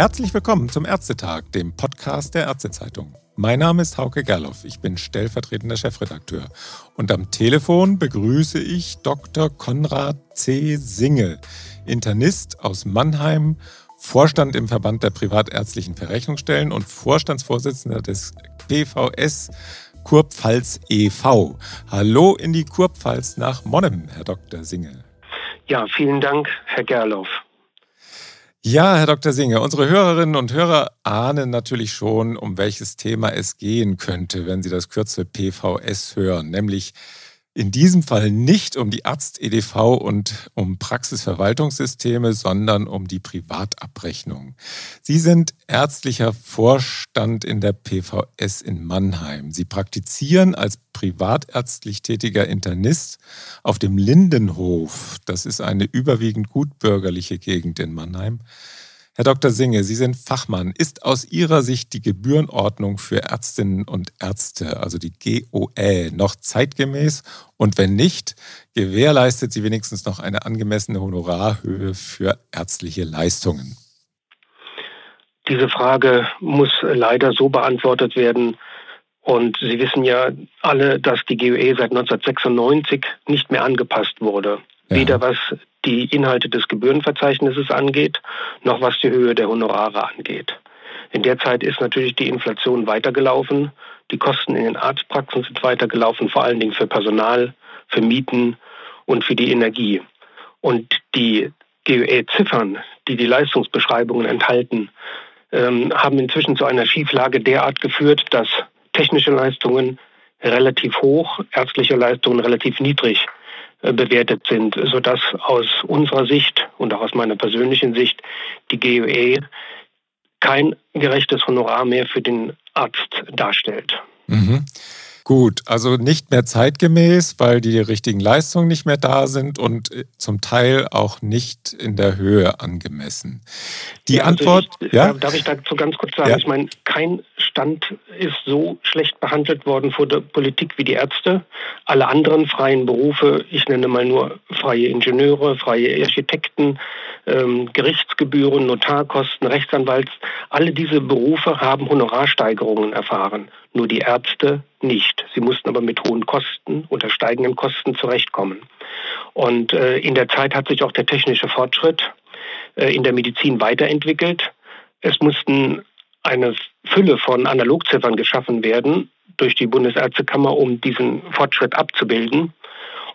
Herzlich willkommen zum Ärztetag, dem Podcast der Ärztezeitung. Mein Name ist Hauke Gerloff, ich bin stellvertretender Chefredakteur. Und am Telefon begrüße ich Dr. Konrad C. Singe, Internist aus Mannheim, Vorstand im Verband der privatärztlichen Verrechnungsstellen und Vorstandsvorsitzender des PVS Kurpfalz e.V. Hallo in die Kurpfalz nach Monnem, Herr Dr. Singe. Ja, vielen Dank, Herr Gerloff. Ja, Herr Dr. Singe, unsere Hörerinnen und Hörer ahnen natürlich schon, um welches Thema es gehen könnte, wenn Sie das Kürzel PVS hören, nämlich in diesem Fall nicht um die Arzt-EDV und um Praxisverwaltungssysteme, sondern um die Privatabrechnung. Sie sind ärztlicher Vorstand in der PVS in Mannheim. Sie praktizieren als privatärztlich tätiger Internist auf dem Lindenhof. Das ist eine überwiegend gutbürgerliche Gegend in Mannheim. Herr Dr. Singe, Sie sind Fachmann. Ist aus Ihrer Sicht die Gebührenordnung für Ärztinnen und Ärzte, also die GOE, noch zeitgemäß? Und wenn nicht, gewährleistet sie wenigstens noch eine angemessene Honorarhöhe für ärztliche Leistungen? Diese Frage muss leider so beantwortet werden. Und Sie wissen ja alle, dass die GOE seit 1996 nicht mehr angepasst wurde. Ja. Weder was die Inhalte des Gebührenverzeichnisses angeht, noch was die Höhe der Honorare angeht. In der Zeit ist natürlich die Inflation weitergelaufen. Die Kosten in den Arztpraxen sind weitergelaufen, vor allen Dingen für Personal, für Mieten und für die Energie. Und die GUE-Ziffern, die die Leistungsbeschreibungen enthalten, ähm, haben inzwischen zu einer Schieflage derart geführt, dass technische Leistungen relativ hoch, ärztliche Leistungen relativ niedrig bewertet sind, sodass aus unserer Sicht und auch aus meiner persönlichen Sicht die GOE kein gerechtes Honorar mehr für den Arzt darstellt. Mhm. Gut, also nicht mehr zeitgemäß, weil die richtigen Leistungen nicht mehr da sind und äh, zum Teil auch nicht in der Höhe angemessen. Die ja, also Antwort. Ich, ja? Darf ich dazu ganz kurz sagen? Ja? Ich meine, kein Stand ist so schlecht behandelt worden vor der Politik wie die Ärzte. Alle anderen freien Berufe, ich nenne mal nur freie Ingenieure, freie Architekten, ähm, Gerichtsgebühren, Notarkosten, Rechtsanwalts, alle diese Berufe haben Honorarsteigerungen erfahren. Nur die Ärzte nicht. Sie mussten aber mit hohen Kosten oder steigenden Kosten zurechtkommen. Und äh, in der Zeit hat sich auch der technische Fortschritt äh, in der Medizin weiterentwickelt. Es mussten eine Fülle von Analogziffern geschaffen werden durch die Bundesärztekammer, um diesen Fortschritt abzubilden.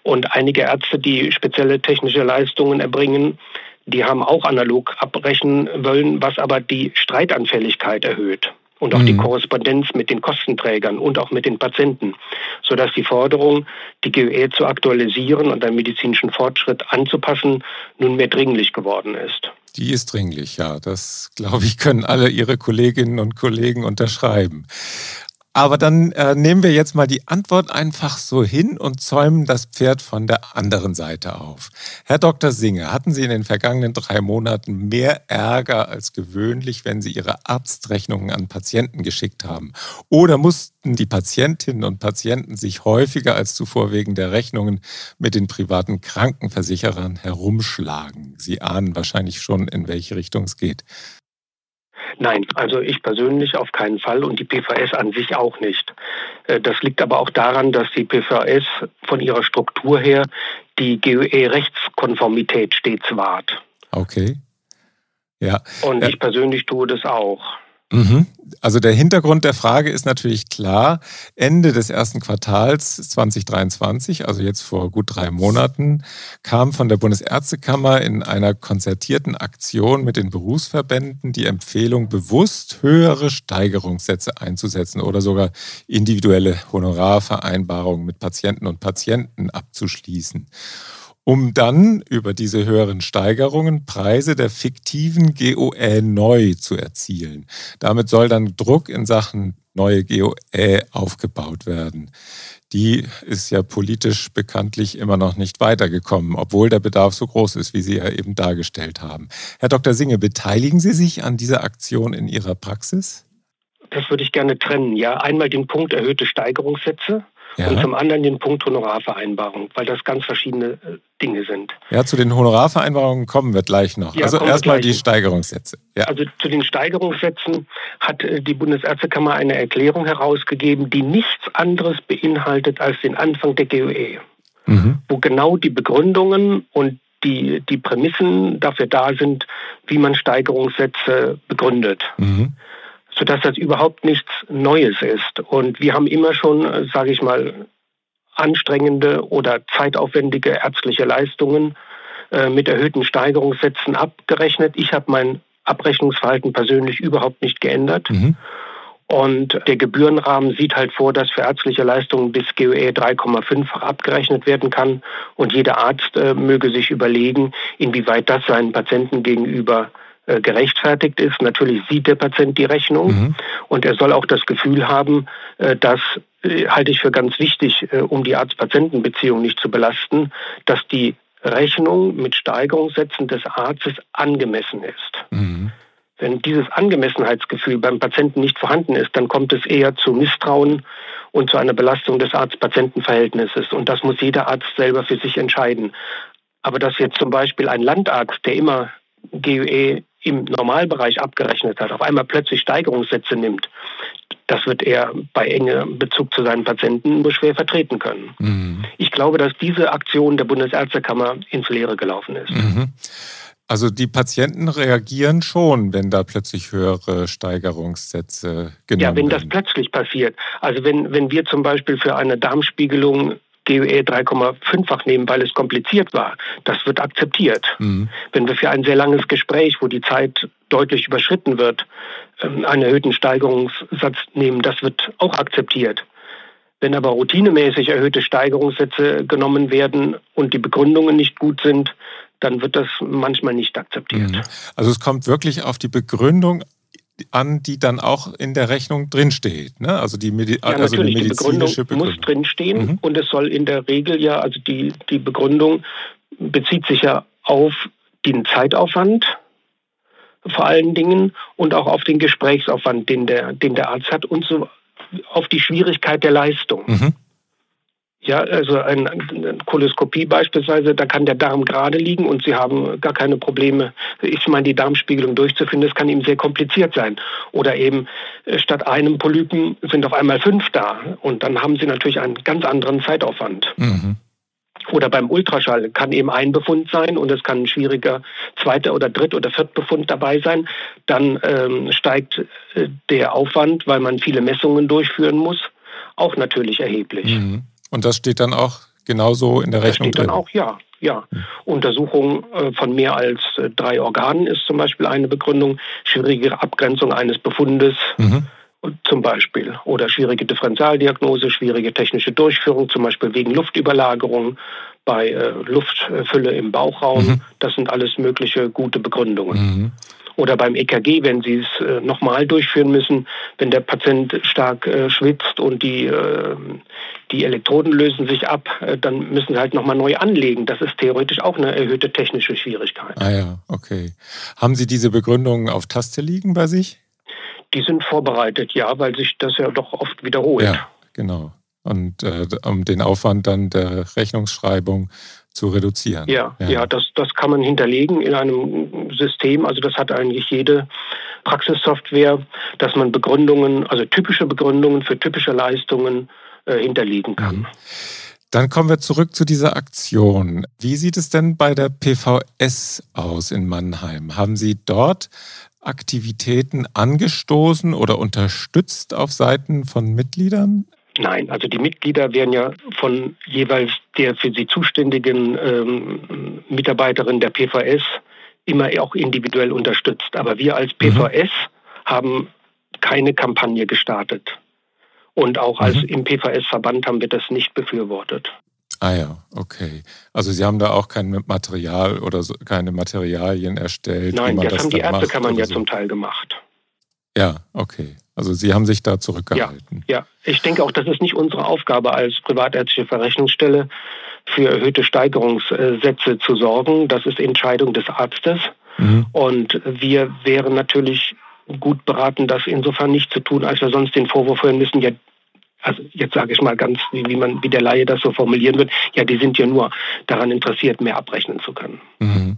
Und einige Ärzte, die spezielle technische Leistungen erbringen, die haben auch analog abbrechen wollen, was aber die Streitanfälligkeit erhöht und auch mhm. die Korrespondenz mit den Kostenträgern und auch mit den Patienten, sodass die Forderung, die GOE zu aktualisieren und einen medizinischen Fortschritt anzupassen, nunmehr dringlich geworden ist. Die ist dringlich, ja. Das, glaube ich, können alle Ihre Kolleginnen und Kollegen unterschreiben. Aber dann äh, nehmen wir jetzt mal die Antwort einfach so hin und zäumen das Pferd von der anderen Seite auf. Herr Dr. Singer, hatten Sie in den vergangenen drei Monaten mehr Ärger als gewöhnlich, wenn Sie Ihre Arztrechnungen an Patienten geschickt haben? Oder mussten die Patientinnen und Patienten sich häufiger als zuvor wegen der Rechnungen mit den privaten Krankenversicherern herumschlagen? Sie ahnen wahrscheinlich schon, in welche Richtung es geht. Nein, also ich persönlich auf keinen Fall und die PVS an sich auch nicht. Äh, das liegt aber auch daran, dass die PVS von ihrer Struktur her die GUE-Rechtskonformität stets wahrt. Okay. Ja. Und ich persönlich tue das auch. Mhm. Also der Hintergrund der Frage ist natürlich klar. Ende des ersten Quartals 2023, also jetzt vor gut drei Monaten, kam von der Bundesärztekammer in einer konzertierten Aktion mit den Berufsverbänden die Empfehlung, bewusst höhere Steigerungssätze einzusetzen oder sogar individuelle Honorarvereinbarungen mit Patienten und Patienten abzuschließen um dann über diese höheren Steigerungen Preise der fiktiven GOE neu zu erzielen. Damit soll dann Druck in Sachen neue GOE aufgebaut werden. Die ist ja politisch bekanntlich immer noch nicht weitergekommen, obwohl der Bedarf so groß ist, wie Sie ja eben dargestellt haben. Herr Dr. Singe, beteiligen Sie sich an dieser Aktion in Ihrer Praxis? Das würde ich gerne trennen. Ja, einmal den Punkt erhöhte Steigerungssätze Ja. Und zum anderen den Punkt Honorarvereinbarung, weil das ganz verschiedene äh, Dinge sind. Ja, zu den Honorarvereinbarungen kommen wir gleich noch. Ja, also erstmal die Steigerungssätze. Ja. Also zu den Steigerungssätzen hat äh, die Bundesärztekammer eine Erklärung herausgegeben, die nichts anderes beinhaltet als den Anfang der GOE, mhm. wo genau die Begründungen und die, die Prämissen dafür da sind, wie man Steigerungssätze begründet. Mhm sodass das überhaupt nichts Neues ist. Und wir haben immer schon, sage ich mal, anstrengende oder zeitaufwendige ärztliche Leistungen äh, mit erhöhten Steigerungssätzen abgerechnet. Ich habe mein Abrechnungsverhalten persönlich überhaupt nicht geändert. Mhm. Und der Gebührenrahmen sieht halt vor, dass für ärztliche Leistungen bis GOE 3,5-fach abgerechnet werden kann. Und jeder Arzt äh, möge sich überlegen, inwieweit das seinen Patienten gegenüber äh, gerechtfertigt ist. Natürlich sieht der Patient die Rechnung mhm. und er soll auch das Gefühl haben, äh, dass äh, halte ich für ganz wichtig, um die Arzt-Patienten-Beziehung nicht zu belasten, dass die Rechnung mit Steigerungssätzen des Arztes angemessen ist. Mhm. Wenn dieses Angemessenheitsgefühl beim Patienten nicht vorhanden ist, dann kommt es eher zu Misstrauen und zu einer Belastung des Arzt-Patienten-Verhältnisses. Und das muss jeder Arzt selber für sich entscheiden. Aber dass jetzt zum Beispiel ein Landarzt, der immer GUE im Normalbereich abgerechnet hat, auf einmal plötzlich Steigerungssätze nimmt, das wird er bei engem Bezug zu seinen Patienten nur schwer vertreten können. Mhm. Ich glaube, dass diese Aktion der Bundesärztekammer ins Leere gelaufen ist. Mhm. Also die Patienten reagieren schon, wenn da plötzlich höhere Steigerungssätze genommen werden. Ja, wenn das plötzlich passiert. Also wenn, wenn wir zum Beispiel für eine Darmspiegelung GUE 3,5-fach nehmen, weil es kompliziert war. Das wird akzeptiert. Mhm. Wenn wir für ein sehr langes Gespräch, wo die Zeit deutlich überschritten wird, ähm, einen erhöhten Steigerungssatz nehmen, das wird auch akzeptiert. Wenn aber routinemäßig erhöhte Steigerungssätze genommen werden und die Begründungen nicht gut sind, dann wird das manchmal nicht akzeptiert. Mhm. Also es kommt wirklich auf die Begründung an, die dann auch in der Rechnung drinsteht. Ne? Also die, Medi ja, also die medizinische Begründung, Begründung, muss drinstehen mhm. und es soll in der Regel ja, also die, die Begründung bezieht sich ja auf den Zeitaufwand vor allen Dingen und auch auf den Gesprächsaufwand, den der, den der Arzt hat und so auf die Schwierigkeit der Leistung. Mhm. Ja, also eine, Koloskopie beispielsweise, da kann der Darm gerade liegen und Sie haben gar keine Probleme, ich meine, die Darmspiegelung durchzuführen. Das kann ihm sehr kompliziert sein. Oder eben äh, statt einem Polypen sind auf einmal fünf da und dann haben Sie natürlich einen ganz anderen Zeitaufwand. Mhm. Oder beim Ultraschall kann eben ein Befund sein und es kann ein schwieriger zweiter oder dritt oder viertbefund dabei sein. Dann ähm, steigt äh, der Aufwand, weil man viele Messungen durchführen muss, auch natürlich erheblich. Mhm. Und das steht dann auch genauso in der Rechnung das steht drin? Dann auch, ja. Ja. Untersuchung äh, von mehr als äh, drei Organen ist zum Beispiel eine Begründung. Schwierige Abgrenzung eines Befundes mhm. zum Beispiel. Oder schwierige Differentialdiagnose, schwierige technische Durchführung, zum Beispiel wegen Luftüberlagerung bei äh, Luftfülle im Bauchraum. Mhm. Das sind alles mögliche gute Begründungen. Mhm oder beim EKG, wenn Sie es äh, nochmal durchführen müssen, wenn der Patient stark äh, schwitzt und die, äh, die Elektroden lösen sich ab, äh, dann müssen Sie halt nochmal neu anlegen. Das ist theoretisch auch eine erhöhte technische Schwierigkeit. Ah ja, okay. Haben Sie diese Begründungen auf Taste liegen bei sich? Die sind vorbereitet, ja, weil sich das ja doch oft wiederholt. Ja, genau. Und äh, um den Aufwand dann der Rechnungsschreibung zu reduzieren. Ja, ja, ja, das, das kann man hinterlegen in einem System. Also das hat eigentlich jede Praxissoftware, dass man Begründungen, also typische Begründungen für typische Leistungen äh, hinterlegen kann. Mhm. Dann kommen wir zurück zu dieser Aktion. Wie sieht es denn bei der PVS aus in Mannheim? Haben Sie dort Aktivitäten angestoßen oder unterstützt auf Seiten von Mitgliedern? Nein, also die Mitglieder werden ja von jeweils der für sie zuständigen ähm, Mitarbeiterin der PVS immer auch individuell unterstützt. Aber wir als PVS mhm. haben keine Kampagne gestartet. Und auch als mhm. im PVS-Verband haben wir das nicht befürwortet. Ah ja, okay. Also Sie haben da auch kein Material oder so, keine Materialien erstellt. Nein, das, das haben die Ärztekammern ja so. zum Teil gemacht. Ja, okay. Also Sie haben sich da zurückgehalten. Ja, ja, ich denke auch, das ist nicht unsere Aufgabe als privatärztliche Verrechnungsstelle für erhöhte Steigerungssätze zu sorgen. Das ist Entscheidung des Arztes. Mhm. Und wir wären natürlich gut beraten, das insofern nicht zu tun, als wir sonst den Vorwurf hören müssen, ja, also jetzt sage ich mal ganz, wie, man, wie der Laie das so formulieren wird, ja, die sind ja nur daran interessiert, mehr abrechnen zu können. Mhm.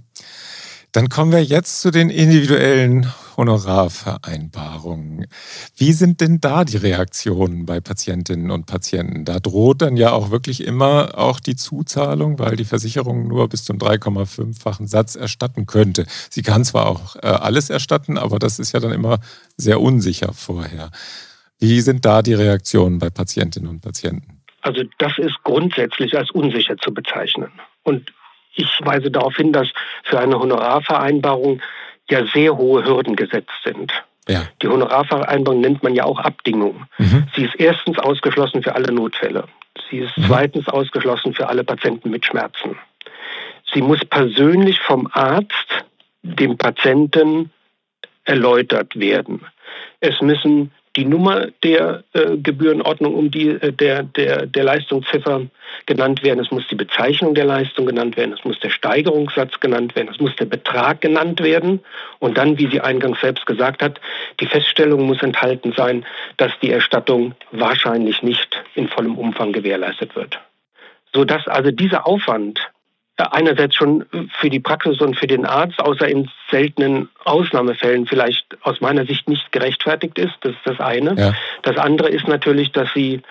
Dann kommen wir jetzt zu den individuellen Honorarvereinbarungen. Wie sind denn da die Reaktionen bei Patientinnen und Patienten? Da droht dann ja auch wirklich immer auch die Zuzahlung, weil die Versicherung nur bis zum 3,5-fachen Satz erstatten könnte. Sie kann zwar auch äh, alles erstatten, aber das ist ja dann immer sehr unsicher vorher. Wie sind da die Reaktionen bei Patientinnen und Patienten? Also das ist grundsätzlich als unsicher zu bezeichnen. Und ich weise darauf hin, dass für eine Honorarvereinbarung ja sehr hohe Hürden gesetzt sind. Ja. Die Honorarvereinbarung nennt man ja auch Abdingung. Mhm. Sie ist erstens ausgeschlossen für alle Notfälle. Sie ist mhm. zweitens ausgeschlossen für alle Patienten mit Schmerzen. Sie muss persönlich vom Arzt dem Patienten erläutert werden. Es müssen die Nummer der äh, Gebührenordnung um die äh, der, der, der Leistungsziffer genannt werden, es muss die Bezeichnung der Leistung genannt werden, es muss der Steigerungssatz genannt werden, es muss der Betrag genannt werden. Und dann, wie sie eingangs selbst gesagt hat, die Feststellung muss enthalten sein, dass die Erstattung wahrscheinlich nicht in vollem Umfang gewährleistet wird. Sodass also dieser Aufwand einerseits schon für die Praxis und für den Arzt, außer in seltenen Ausnahmefällen vielleicht aus meiner Sicht nicht gerechtfertigt ist. Das ist das eine. Ja. Das andere ist natürlich, dass sie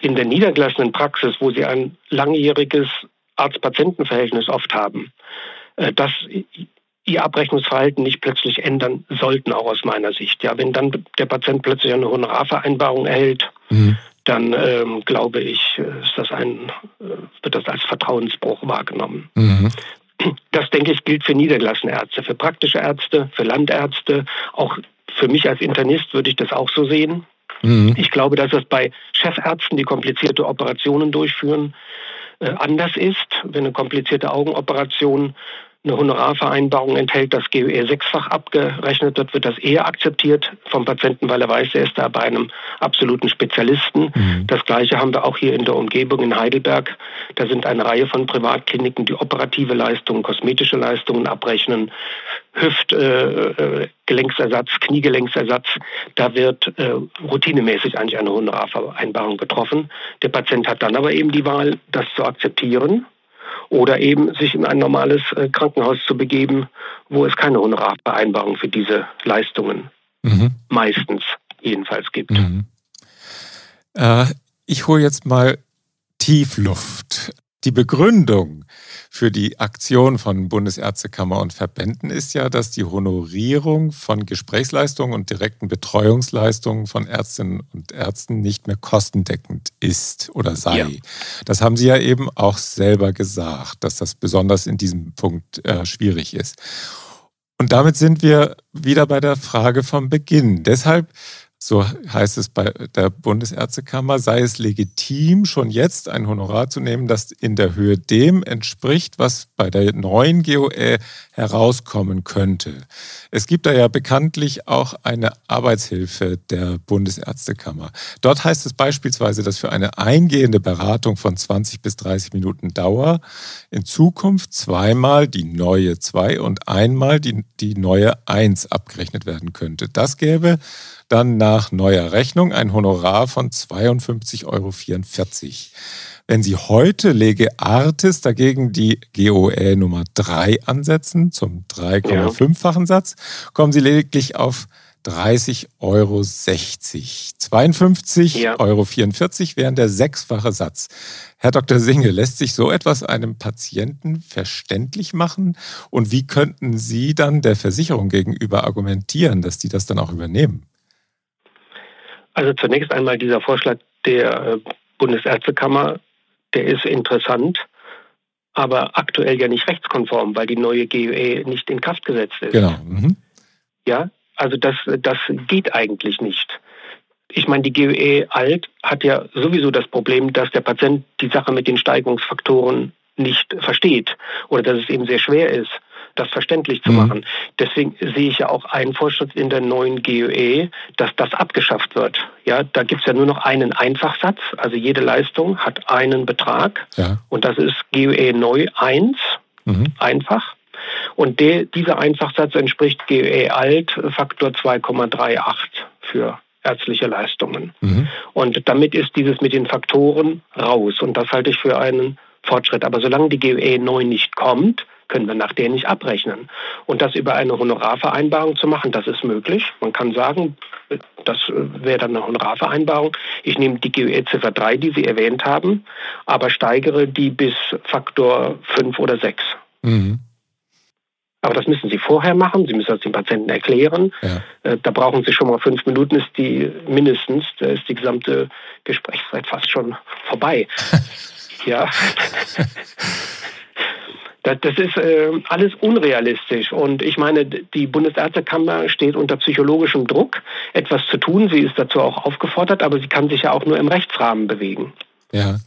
in der niedergelassenen Praxis, wo sie ein langjähriges Arzt-Patienten-Verhältnis oft haben, äh, dass ihr Abrechnungsverhalten nicht plötzlich ändern sollten, auch aus meiner Sicht. Ja, wenn dann der Patient plötzlich eine Honorarvereinbarung erhält, mhm dann ähm, glaube ich, ist das ein, äh, wird das als Vertrauensbruch wahrgenommen. Mhm. Das, denke ich, gilt für niedergelassene Ärzte, für praktische Ärzte, für Landärzte. Auch für mich als Internist würde ich das auch so sehen. Mhm. Ich glaube, dass es bei Chefärzten, die komplizierte Operationen durchführen, äh, anders ist. Wenn eine komplizierte Augenoperation eine Honorarvereinbarung enthält, dass GUE sechsfach abgerechnet wird, wird das eher akzeptiert vom Patienten, weil er weiß, er ist da bei einem absoluten Spezialisten. Mhm. Das Gleiche haben wir auch hier in der Umgebung in Heidelberg. Da sind eine Reihe von Privatkliniken, die operative Leistungen, kosmetische Leistungen abrechnen, Hüftgelenksersatz, äh, Kniegelenksersatz. Da wird äh, routinemäßig eigentlich eine Honorarvereinbarung getroffen. Der Patient hat dann aber eben die Wahl, das zu akzeptieren oder eben sich in ein normales äh, Krankenhaus zu begeben, wo es keine Honorarvereinbarung für diese Leistungen mhm. meistens jedenfalls gibt. Mhm. Äh, ich hole jetzt mal Tiefluft. Die Begründung für die Aktion von Bundesärztekammer und Verbänden ist ja, dass die Honorierung von Gesprächsleistungen und direkten Betreuungsleistungen von Ärztinnen und Ärzten nicht mehr kostendeckend ist oder sei. Ja. Das haben Sie ja eben auch selber gesagt, dass das besonders in diesem Punkt äh, schwierig ist. Und damit sind wir wieder bei der Frage vom Beginn. Deshalb so heißt es bei der Bundesärztekammer, sei es legitim, schon jetzt ein Honorar zu nehmen, das in der Höhe dem entspricht, was bei der neuen GOE herauskommen könnte. Es gibt da ja bekanntlich auch eine Arbeitshilfe der Bundesärztekammer. Dort heißt es beispielsweise, dass für eine eingehende Beratung von 20 bis 30 Minuten Dauer in Zukunft zweimal die neue 2 und einmal die, die neue 1 abgerechnet werden könnte. Das gäbe dann nach neuer Rechnung ein Honorar von 52,44 Euro. Wenn Sie heute Lege Artis dagegen die GOE Nummer 3 ansetzen, zum 3,5-fachen Satz, kommen Sie lediglich auf 30,60 Euro. 52,44 ja. Euro wären der sechsfache Satz. Herr Dr. Singe, lässt sich so etwas einem Patienten verständlich machen? Und wie könnten Sie dann der Versicherung gegenüber argumentieren, dass die das dann auch übernehmen? Also zunächst einmal dieser Vorschlag der äh, Bundesärztekammer, der ist interessant, aber aktuell ja nicht rechtskonform, weil die neue GUE nicht in Kraft gesetzt ist. Genau. Mhm. Ja, also das, das geht eigentlich nicht. Ich meine, die GUE alt hat ja sowieso das Problem, dass der Patient die Sache mit den Steigungsfaktoren nicht versteht oder dass es eben sehr schwer ist das verständlich zu mhm. machen. Deswegen sehe ich ja auch einen Fortschritt in der neuen GOE, dass das abgeschafft wird. Ja, da gibt es ja nur noch einen Einfachsatz, also jede Leistung hat einen Betrag ja. und das ist GOE neu 1, mhm. einfach. Und der, dieser Einfachsatz entspricht GOE alt Faktor 2,38 für ärztliche Leistungen. Mhm. Und damit ist dieses mit den Faktoren raus. Und das halte ich für einen Fortschritt. Aber solange die GUE neu nicht kommt, können wir nach der nicht abrechnen. Und das über eine Honorarvereinbarung zu machen, das ist möglich. Man kann sagen, das wäre dann eine Honorarvereinbarung. Ich nehme die GUE-Ziffer 3, die Sie erwähnt haben, aber steigere die bis Faktor 5 oder 6. Mhm. Aber das müssen Sie vorher machen. Sie müssen das dem Patienten erklären. Ja. Äh, da brauchen Sie schon mal fünf Minuten, ist die mindestens. Da ist die gesamte Gesprächszeit fast schon vorbei. ja. Das, ist äh, alles unrealistisch. Und ich meine, die Bundesärztekammer steht unter psychologischem Druck, etwas zu tun. Sie ist dazu auch aufgefordert, aber sie kann sich ja auch nur im Rechtsrahmen bewegen. Ja.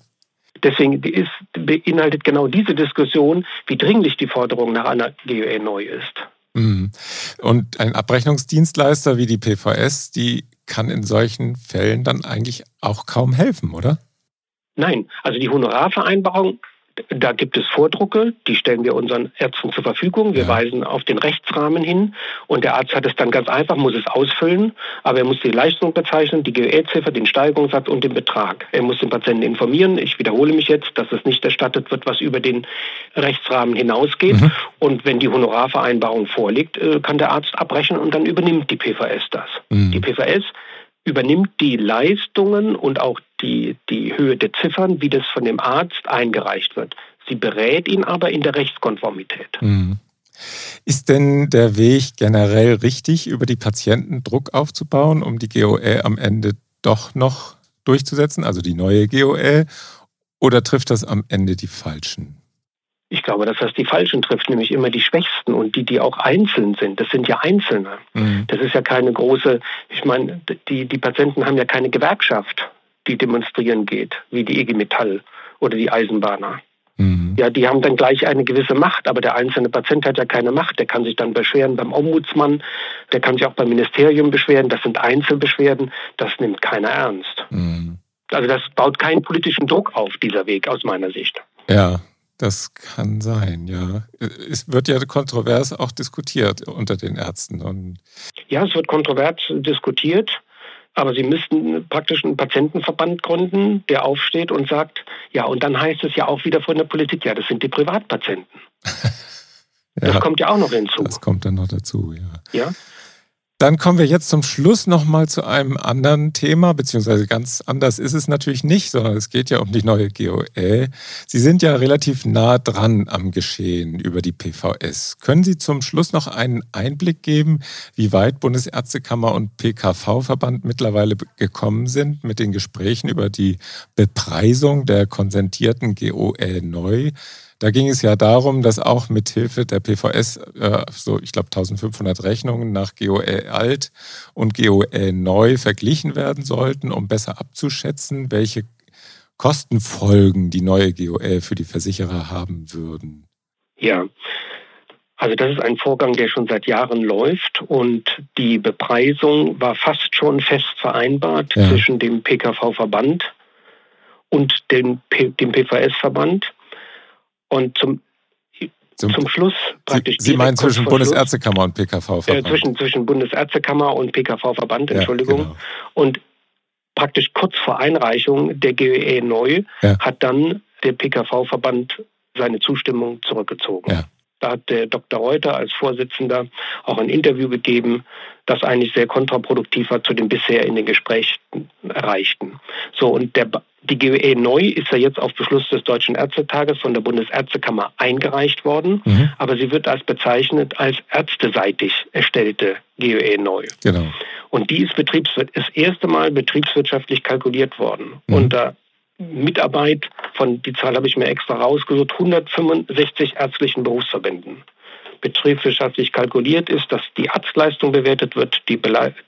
Deswegen ist, beinhaltet genau diese Diskussion, wie dringlich die Forderung nach einer GUE neu ist. Mhm. Und ein Abrechnungsdienstleister wie die PVS, die kann in solchen Fällen dann eigentlich auch kaum helfen, oder? Nein, also die Honorarvereinbarung da gibt es Vordrucke, die stellen wir unseren Ärzten zur Verfügung. Wir ja. weisen auf den Rechtsrahmen hin und der Arzt hat es dann ganz einfach, muss es ausfüllen, aber er muss die Leistung bezeichnen, die GE-Ziffer, den Steigerungssatz und den Betrag. Er muss den Patienten informieren. Ich wiederhole mich jetzt, dass es nicht erstattet wird, was über den Rechtsrahmen hinausgeht. Mhm. Und wenn die Honorarvereinbarung vorliegt, äh, kann der Arzt abbrechen und dann übernimmt die PVS das. Mhm. Die PVS übernimmt die Leistungen und auch die, die Höhe der Ziffern, wie das von dem Arzt eingereicht wird. Sie berät ihn aber in der Rechtskonformität. Mhm. Ist denn der Weg generell richtig, über die Patienten Druck aufzubauen, um die GOE am Ende doch noch durchzusetzen, also die neue GOE? Oder trifft das am Ende die Falschen? Ich glaube, dass das die Falschen trifft, nämlich immer die Schwächsten und die, die auch einzeln sind. Das sind ja Einzelne. Mhm. Das ist ja keine große, ich meine, die, die Patienten haben ja keine Gewerkschaft, die demonstrieren geht, wie die IG Metall oder die Eisenbahner. Mhm. Ja, die haben dann gleich eine gewisse Macht, aber der einzelne Patient hat ja keine Macht. Der kann sich dann beschweren beim Ombudsmann, der kann sich auch beim Ministerium beschweren. Das sind Einzelbeschwerden, das nimmt keiner ernst. Mhm. Also das baut keinen politischen Druck auf, dieser Weg aus meiner Sicht. Ja, das kann sein, ja. Es wird ja kontrovers auch diskutiert unter den Ärzten. Und ja, es wird kontrovers diskutiert, aber Sie müssten praktisch einen Patientenverband gründen, der aufsteht und sagt, ja, und dann heißt es ja auch wieder von der Politik, ja, das sind die Privatpatienten. ja, das kommt ja auch noch hinzu. Das kommt dann noch dazu, ja. Ja. Dann kommen wir jetzt zum Schluss nochmal zu einem anderen Thema, beziehungsweise ganz anders ist es natürlich nicht, sondern es geht ja um die neue GOE. Sie sind ja relativ nah dran am Geschehen über die PVS. Können Sie zum Schluss noch einen Einblick geben, wie weit Bundesärztekammer und PKV-Verband mittlerweile gekommen sind mit den Gesprächen über die Bepreisung der konsentierten GOE neu? Da ging es ja darum, dass auch mit Hilfe der PVS äh, so, ich glaube, 1500 Rechnungen nach GOE alt und GOE neu verglichen werden sollten, um besser abzuschätzen, welche Kostenfolgen die neue GOE für die Versicherer haben würden. Ja, also das ist ein Vorgang, der schon seit Jahren läuft und die Bepreisung war fast schon fest vereinbart ja. zwischen dem PKV-Verband und dem, dem PVS-Verband. Und zum, zum, zum Schluss praktisch. Sie, Sie meinen zwischen Bundesärztekammer und PKV-Verband? Äh, zwischen, zwischen Bundesärztekammer und PKV-Verband, Entschuldigung. Ja, genau. Und praktisch kurz vor Einreichung der GEE neu ja. hat dann der PKV-Verband seine Zustimmung zurückgezogen. Ja. Da hat der Dr. Reuter als Vorsitzender auch ein Interview gegeben, das eigentlich sehr kontraproduktiv war zu dem bisher in den Gesprächen erreichten. So, und der, die GWE neu ist ja jetzt auf Beschluss des Deutschen Ärztetages von der Bundesärztekammer eingereicht worden, mhm. aber sie wird als bezeichnet als ärzteseitig erstellte GWE neu. Genau. Und die ist, betriebswirtschaftlich, das erste Mal betriebswirtschaftlich kalkuliert worden. Mhm. Unter Mitarbeit von, die Zahl habe ich mir extra rausgesucht, 165 ärztlichen Berufsverbänden. Betriebswirtschaftlich kalkuliert ist, dass die Arztleistung bewertet wird, die,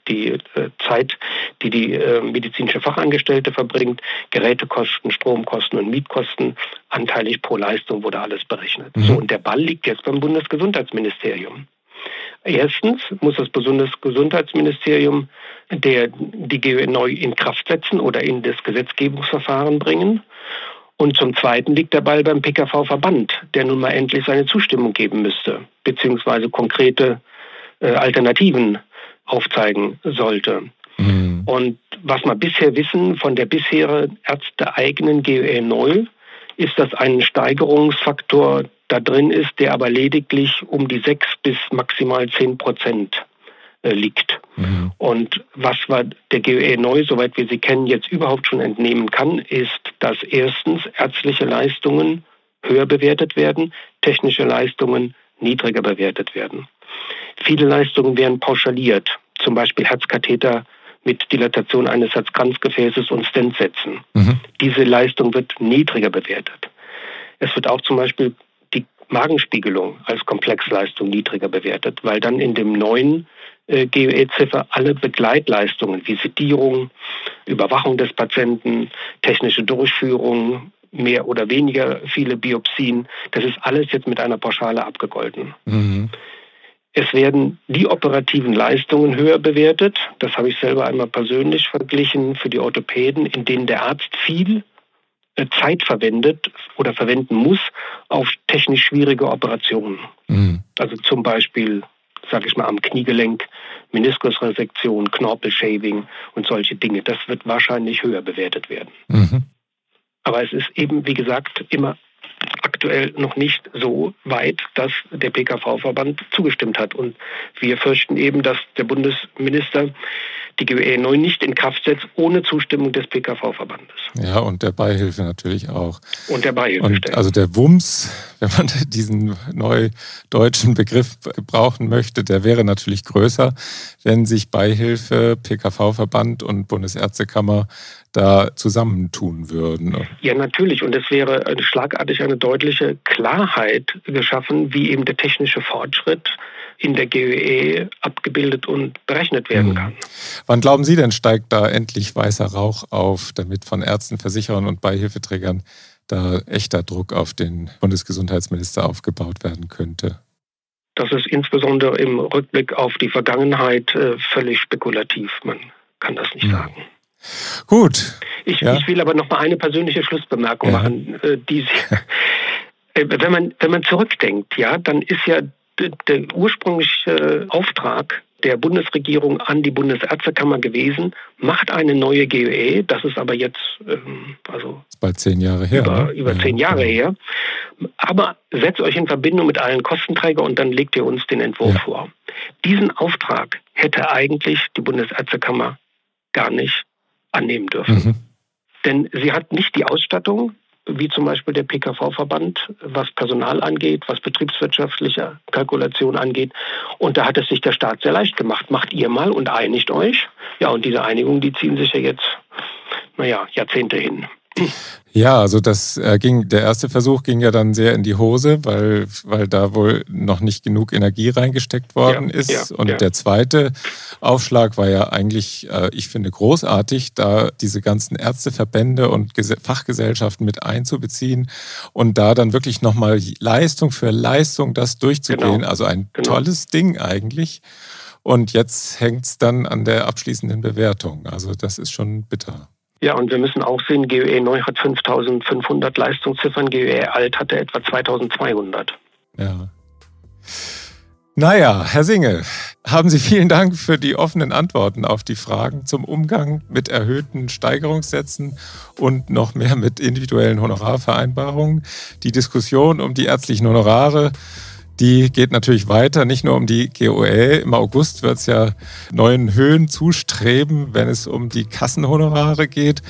die äh, Zeit, die die äh, medizinische Fachangestellte verbringt, Gerätekosten, Stromkosten und Mietkosten, anteilig pro Leistung wurde alles berechnet. Mhm. So, und der Ball liegt jetzt beim Bundesgesundheitsministerium. Erstens muss das Bundesgesundheitsministerium der, die GÖ neu in Kraft setzen oder in das Gesetzgebungsverfahren bringen. Und zum Zweiten liegt der Ball beim PKV-Verband, der nun mal endlich seine Zustimmung geben müsste, beziehungsweise konkrete äh, Alternativen aufzeigen sollte. Mhm. Und was wir bisher wissen von der bisherigen ärzteeigenen GOE 0, ist, dass ein Steigerungsfaktor da drin ist, der aber lediglich um die 6 bis maximal 10 Prozent liegt. Mhm. Und was der GOE neu, soweit wir sie kennen, jetzt überhaupt schon entnehmen kann, ist, dass erstens ärztliche Leistungen höher bewertet werden, technische Leistungen niedriger bewertet werden. Viele Leistungen werden pauschaliert, zum Beispiel Herzkatheter mit Dilatation eines Herzkranzgefäßes und Stent setzen. Mhm. Diese Leistung wird niedriger bewertet. Es wird auch zum Beispiel die Magenspiegelung als Komplexleistung niedriger bewertet, weil dann in dem neuen äh, GOE-Ziffer alle Begleitleistungen wie Sedierung, Überwachung des Patienten, technische Durchführung, mehr oder weniger viele Biopsien, das ist alles jetzt mit einer Pauschale abgegolten. Mhm. Es werden die operativen Leistungen höher bewertet. Das habe ich selber einmal persönlich verglichen für die Orthopäden, in denen der Arzt viel äh, Zeit verwendet oder verwenden muss auf technisch schwierige Operationen. Mhm. Also zum Beispiel, sage ich mal, am Kniegelenk, Meniskusresektion, Knorpelshaving und solche Dinge. Das wird wahrscheinlich höher bewertet werden. Mhm. Aber es ist eben, wie gesagt, immer aktuell noch nicht so weit, dass der PKV-Verband zugestimmt hat. Und wir fürchten eben, dass der Bundesminister die GWE 9 nicht in Kraft setzt, ohne Zustimmung des PKV-Verbandes. Ja, und der Beihilfe natürlich auch. Und der Beihilfe. Und also der WUMS, wenn man diesen neudeutschen Begriff gebrauchen möchte, der wäre natürlich größer, wenn sich Beihilfe, PKV-Verband und Bundesärztekammer da zusammentun würden. Ja, natürlich. Und es wäre schlagartig eine deutliche Klarheit geschaffen, wie eben der technische Fortschritt in der GOE abgebildet und berechnet werden hm. kann. Wann glauben Sie denn, steigt da endlich weißer Rauch auf, damit von Ärzten, Versicherern und Beihilfeträgern da echter Druck auf den Bundesgesundheitsminister aufgebaut werden könnte? Das ist insbesondere im Rückblick auf die Vergangenheit äh, völlig spekulativ. Man kann das nicht ja. Hm. sagen. Gut. Ich, ja. ich will aber noch mal eine persönliche Schlussbemerkung ja. machen, äh, die äh, wenn man wenn man zurückdenkt, ja, dann ist ja der ursprüngliche Auftrag der Bundesregierung an die Bundesärztekammer gewesen, macht eine neue GOE, das ist aber jetzt ähm, also bald zehn Jahre her. Über, ne? über zehn Jahre ja. her. Aber setzt euch in Verbindung mit allen Kostenträgern und dann legt ihr uns den Entwurf ja. vor. Diesen Auftrag hätte eigentlich die Bundesärztekammer gar nicht annehmen dürfen. Mhm. Denn sie hat nicht die Ausstattung, wie zum Beispiel der PKV-Verband, was Personal angeht, was betriebswirtschaftliche Kalkulation angeht. Und da hat es sich der Staat sehr leicht gemacht. Macht ihr mal und einigt euch. Ja, und diese Einigung, die ziehen sich ja jetzt, naja, Jahrzehnte hin. Ja, also das äh, ging, der erste Versuch ging ja dann sehr in die Hose, weil, weil da wohl noch nicht genug Energie reingesteckt worden ja, ist. Ja, und ja. der zweite Aufschlag war ja eigentlich, äh, ich finde, großartig, da diese ganzen Ärzteverbände und Fachgesellschaften mit einzubeziehen und da dann wirklich nochmal Leistung für Leistung das durchzugehen. Genau. Also ein genau. tolles Ding eigentlich. Und jetzt hängt es dann an der abschließenden Bewertung. Also das ist schon bitter. Ja, und wir müssen auch sehen, GOE neu hat 5500 Leistungsziffern, GOE alt hatte etwa 2200. Ja. Naja, Herr Singe, haben Sie vielen Dank für die offenen Antworten auf die Fragen zum Umgang mit erhöhten Steigerungssätzen und noch mehr mit individuellen Honorarvereinbarungen. Die Diskussion um die ärztlichen Honorare die geht natürlich weiter, nicht nur um die GOL. Im August wird es ja neuen Höhen zustreben, wenn es um die Kassenhonorare geht.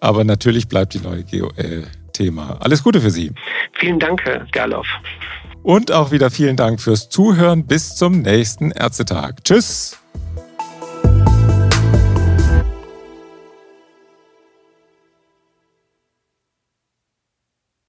Aber natürlich bleibt die neue GOL Thema. Alles Gute für Sie. Vielen Dank, Herr Gerloff. Und auch wieder vielen Dank fürs Zuhören. Bis zum nächsten Ärztetag. Tschüss.